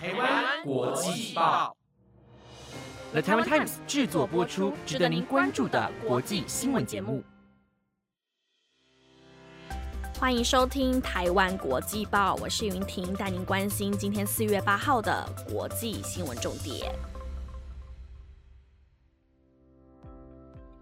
台湾国际报，The Taiwan Times 制作播出，值得您关注的国际新闻节目。欢迎收听台湾国际报，我是云婷，带您关心今天四月八号的国际新闻重点。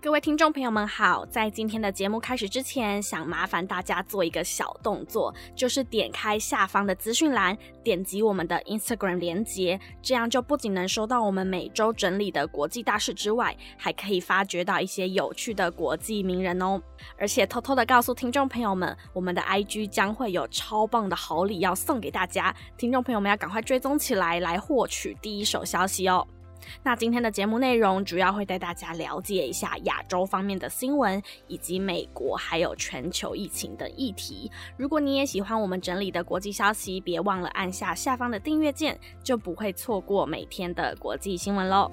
各位听众朋友们好，在今天的节目开始之前，想麻烦大家做一个小动作，就是点开下方的资讯栏，点击我们的 Instagram 连接，这样就不仅能收到我们每周整理的国际大事之外，还可以发掘到一些有趣的国际名人哦。而且偷偷的告诉听众朋友们，我们的 IG 将会有超棒的好礼要送给大家，听众朋友们要赶快追踪起来，来获取第一手消息哦。那今天的节目内容主要会带大家了解一下亚洲方面的新闻，以及美国还有全球疫情的议题。如果你也喜欢我们整理的国际消息，别忘了按下下方的订阅键，就不会错过每天的国际新闻喽。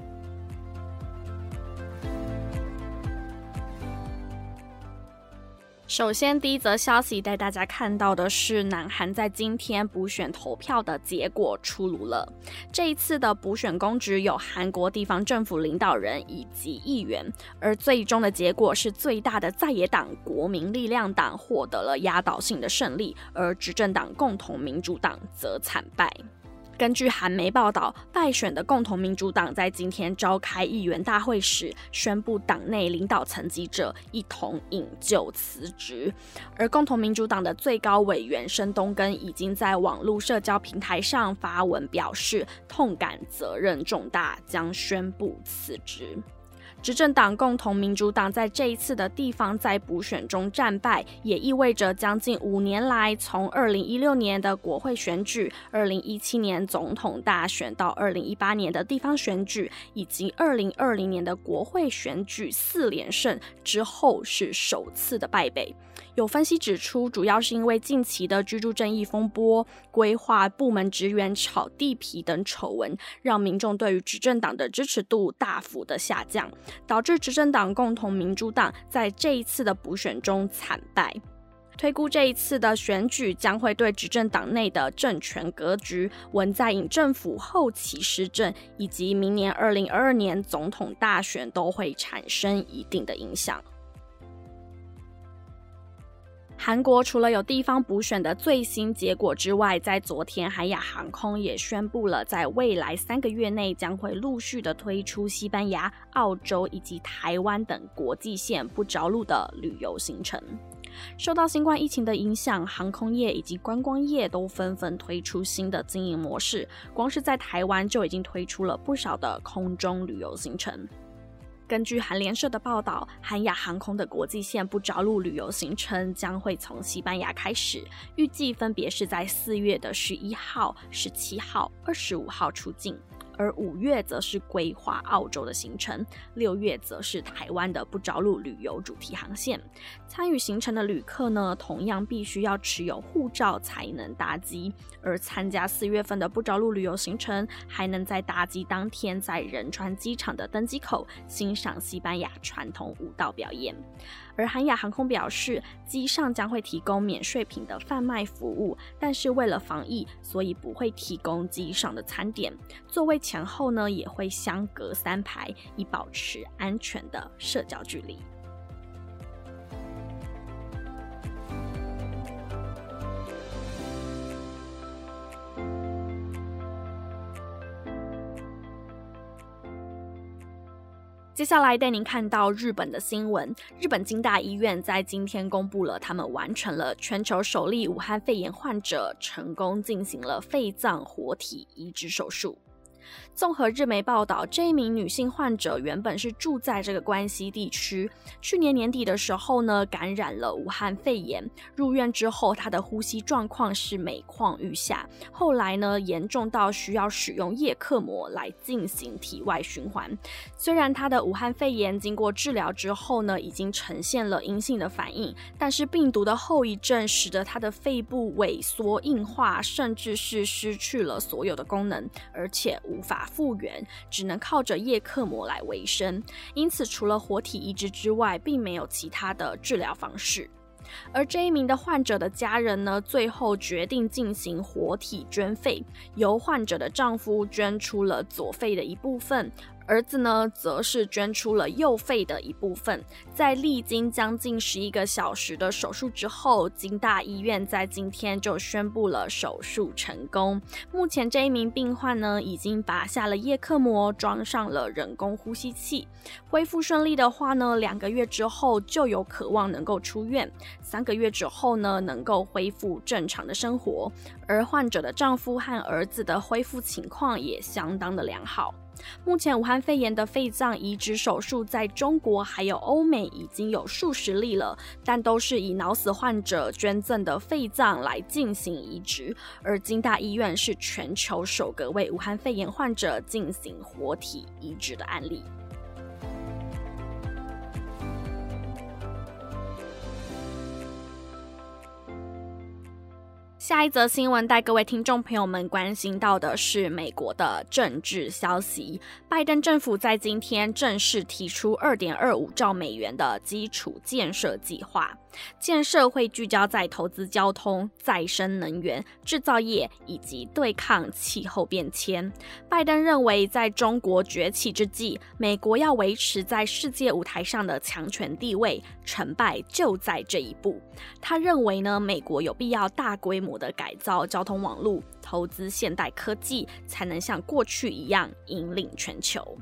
首先，第一则消息带大家看到的是，南韩在今天补选投票的结果出炉了。这一次的补选公职有韩国地方政府领导人以及议员，而最终的结果是最大的在野党国民力量党获得了压倒性的胜利，而执政党共同民主党则惨败。根据韩媒报道，败选的共同民主党在今天召开议员大会时，宣布党内领导层级者一同引咎辞职。而共同民主党的最高委员申东根已经在网络社交平台上发文表示，痛感责任重大，将宣布辞职。执政党共同民主党在这一次的地方在补选中战败，也意味着将近五年来，从二零一六年的国会选举、二零一七年总统大选到二零一八年的地方选举，以及二零二零年的国会选举四连胜之后，是首次的败北。有分析指出，主要是因为近期的居住正义风波、规划部门职员炒地皮等丑闻，让民众对于执政党的支持度大幅的下降，导致执政党共同民主党在这一次的补选中惨败。推估这一次的选举将会对执政党内的政权格局、文在寅政府后期施政，以及明年二零二二年总统大选都会产生一定的影响。韩国除了有地方补选的最新结果之外，在昨天，韩亚航空也宣布了，在未来三个月内将会陆续的推出西班牙、澳洲以及台湾等国际线不着陆的旅游行程。受到新冠疫情的影响，航空业以及观光业都纷纷推出新的经营模式，光是在台湾就已经推出了不少的空中旅游行程。根据韩联社的报道，韩亚航空的国际线不着陆旅游行程将会从西班牙开始，预计分别是在四月的十一号、十七号、二十五号出境。而五月则是规划澳洲的行程，六月则是台湾的不着陆旅游主题航线。参与行程的旅客呢，同样必须要持有护照才能搭机。而参加四月份的不着陆旅游行程，还能在搭机当天在仁川机场的登机口欣赏西班牙传统舞蹈表演。而韩亚航空表示，机上将会提供免税品的贩卖服务，但是为了防疫，所以不会提供机上的餐点。座位前后呢，也会相隔三排，以保持安全的社交距离。接下来带您看到日本的新闻。日本京大医院在今天公布了，他们完成了全球首例武汉肺炎患者成功进行了肺脏活体移植手术。综合日媒报道，这一名女性患者原本是住在这个关西地区。去年年底的时候呢，感染了武汉肺炎，入院之后，她的呼吸状况是每况愈下。后来呢，严重到需要使用叶克膜来进行体外循环。虽然她的武汉肺炎经过治疗之后呢，已经呈现了阴性的反应，但是病毒的后遗症使得她的肺部萎缩硬化，甚至是失去了所有的功能，而且无法。复原只能靠着叶克膜来维生，因此除了活体移植之外，并没有其他的治疗方式。而这一名的患者的家人呢，最后决定进行活体捐肺，由患者的丈夫捐出了左肺的一部分。儿子呢，则是捐出了右肺的一部分。在历经将近十一个小时的手术之后，金大医院在今天就宣布了手术成功。目前这一名病患呢，已经拔下了叶克膜，装上了人工呼吸器。恢复顺利的话呢，两个月之后就有渴望能够出院。三个月之后呢，能够恢复正常的生活。而患者的丈夫和儿子的恢复情况也相当的良好。目前，武汉肺炎的肺脏移植手术在中国还有欧美已经有数十例了，但都是以脑死患者捐赠的肺脏来进行移植。而京大医院是全球首个为武汉肺炎患者进行活体移植的案例。下一则新闻带各位听众朋友们关心到的是美国的政治消息。拜登政府在今天正式提出二点二五兆美元的基础建设计划。建设会聚焦在投资交通、再生能源、制造业以及对抗气候变迁。拜登认为，在中国崛起之际，美国要维持在世界舞台上的强权地位，成败就在这一步。他认为呢，美国有必要大规模的改造交通网络，投资现代科技，才能像过去一样引领全球。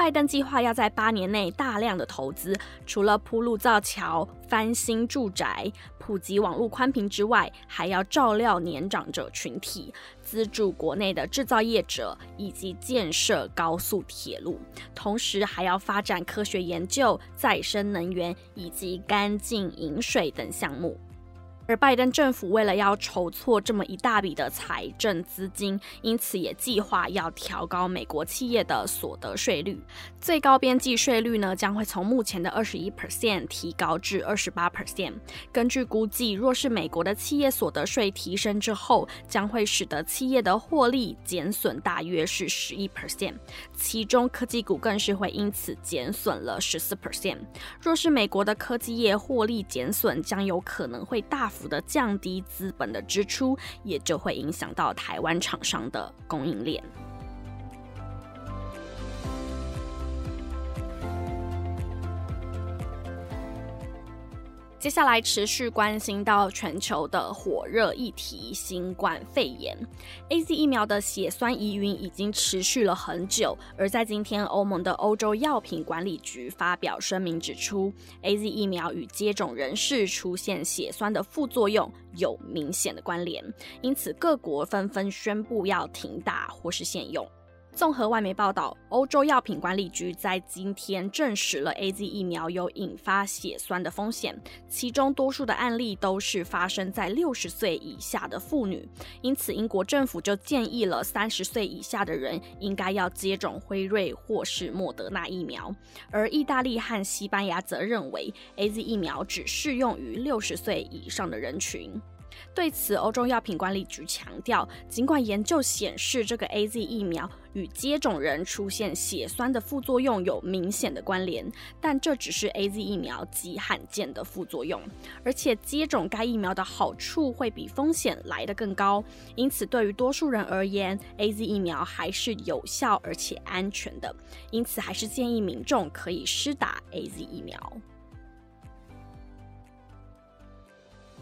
拜登计划要在八年内大量的投资，除了铺路造桥、翻新住宅、普及网络宽频之外，还要照料年长者群体，资助国内的制造业者，以及建设高速铁路，同时还要发展科学研究、再生能源以及干净饮水等项目。而拜登政府为了要筹措这么一大笔的财政资金，因此也计划要调高美国企业的所得税率。最高边际税率呢，将会从目前的二十一 percent 提高至二十八 percent。根据估计，若是美国的企业所得税提升之后，将会使得企业的获利减损大约是十一 percent，其中科技股更是会因此减损了十四 percent。若是美国的科技业获利减损，将有可能会大幅。的降低资本的支出，也就会影响到台湾厂商的供应链。接下来持续关心到全球的火热议题——新冠肺炎。A Z 疫苗的血栓疑云已经持续了很久，而在今天，欧盟的欧洲药品管理局发表声明指出，A Z 疫苗与接种人士出现血栓的副作用有明显的关联，因此各国纷纷宣布要停打或是限用。综合外媒报道，欧洲药品管理局在今天证实了 A Z 疫苗有引发血栓的风险，其中多数的案例都是发生在六十岁以下的妇女，因此英国政府就建议了三十岁以下的人应该要接种辉瑞或是莫德纳疫苗，而意大利和西班牙则认为 A Z 疫苗只适用于六十岁以上的人群。对此，欧洲药品管理局强调，尽管研究显示这个 A Z 疫苗与接种人出现血栓的副作用有明显的关联，但这只是 A Z 疫苗极罕见的副作用，而且接种该疫苗的好处会比风险来得更高。因此，对于多数人而言，A Z 疫苗还是有效而且安全的。因此，还是建议民众可以施打 A Z 疫苗。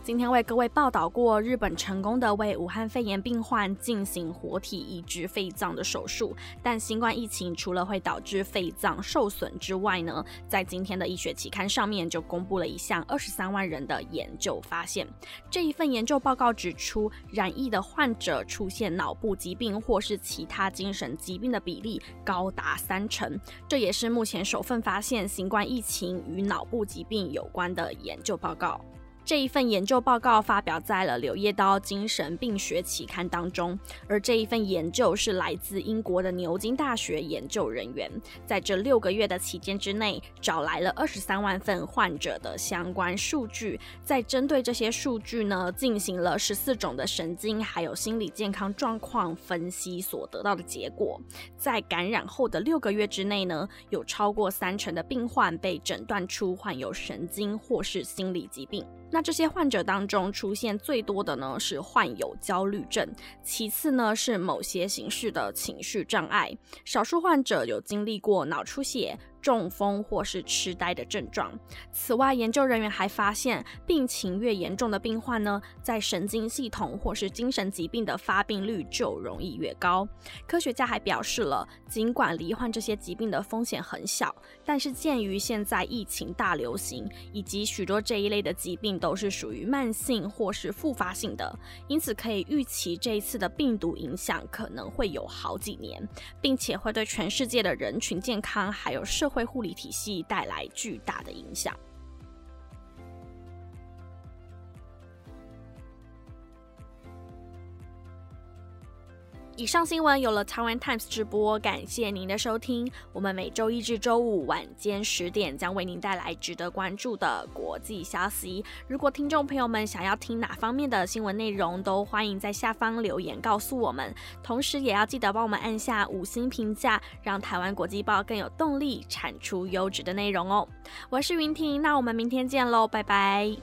今天为各位报道过日本成功的为武汉肺炎病患进行活体移植肺脏的手术，但新冠疫情除了会导致肺脏受损之外呢，在今天的医学期刊上面就公布了一项二十三万人的研究发现。这一份研究报告指出，染疫的患者出现脑部疾病或是其他精神疾病的比例高达三成，这也是目前首份发现新冠疫情与脑部疾病有关的研究报告。这一份研究报告发表在了《柳叶刀精神病学期刊》当中，而这一份研究是来自英国的牛津大学研究人员，在这六个月的期间之内，找来了二十三万份患者的相关数据，在针对这些数据呢，进行了十四种的神经还有心理健康状况分析，所得到的结果，在感染后的六个月之内呢，有超过三成的病患被诊断出患有神经或是心理疾病。那这些患者当中出现最多的呢是患有焦虑症，其次呢是某些形式的情绪障碍，少数患者有经历过脑出血。中风或是痴呆的症状。此外，研究人员还发现，病情越严重的病患呢，在神经系统或是精神疾病的发病率就容易越高。科学家还表示了，尽管罹患这些疾病的风险很小，但是鉴于现在疫情大流行，以及许多这一类的疾病都是属于慢性或是复发性的，因此可以预期这一次的病毒影响可能会有好几年，并且会对全世界的人群健康还有社会会护理体系带来巨大的影响。以上新闻有了台湾 Times 直播，感谢您的收听。我们每周一至周五晚间十点将为您带来值得关注的国际消息。如果听众朋友们想要听哪方面的新闻内容，都欢迎在下方留言告诉我们。同时，也要记得帮我们按下五星评价，让台湾国际报更有动力产出优质的内容哦。我是云婷，那我们明天见喽，拜拜。